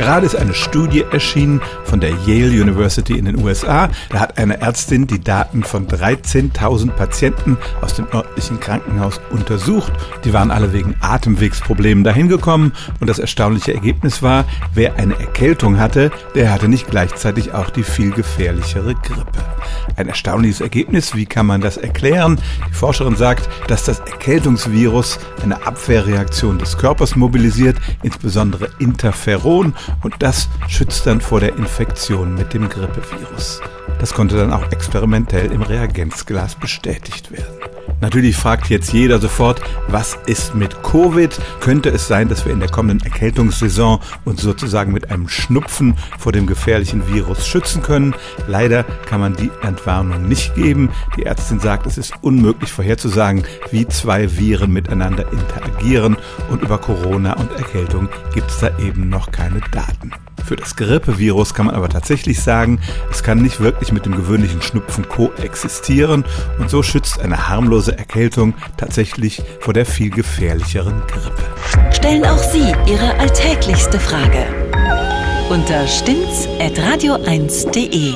Gerade ist eine Studie erschienen von der Yale University in den USA. Da hat eine Ärztin die Daten von 13.000 Patienten aus dem örtlichen Krankenhaus untersucht. Die waren alle wegen Atemwegsproblemen dahin gekommen und das erstaunliche Ergebnis war, wer eine Erkältung hatte, der hatte nicht gleichzeitig auch die viel gefährlichere Grippe. Ein erstaunliches Ergebnis, wie kann man das erklären? Die Forscherin sagt, dass das Erkältungsvirus eine Abwehrreaktion des Körpers mobilisiert, insbesondere Interferon, und das schützt dann vor der Infektion mit dem Grippevirus. Das konnte dann auch experimentell im Reagenzglas bestätigt werden. Natürlich fragt jetzt jeder sofort, was ist mit Covid? Könnte es sein, dass wir in der kommenden Erkältungssaison uns sozusagen mit einem Schnupfen vor dem gefährlichen Virus schützen können? Leider kann man die Entwarnung nicht geben. Die Ärztin sagt, es ist unmöglich vorherzusagen, wie zwei Viren miteinander interagieren und über Corona und Erkältung gibt es da eben noch keine Daten. Für das Grippevirus kann man aber tatsächlich sagen, es kann nicht wirklich mit dem gewöhnlichen Schnupfen koexistieren und so schützt eine harmlose Erkältung tatsächlich vor der viel gefährlicheren Grippe. Stellen auch Sie Ihre alltäglichste Frage unter stimmtz.radio1.de.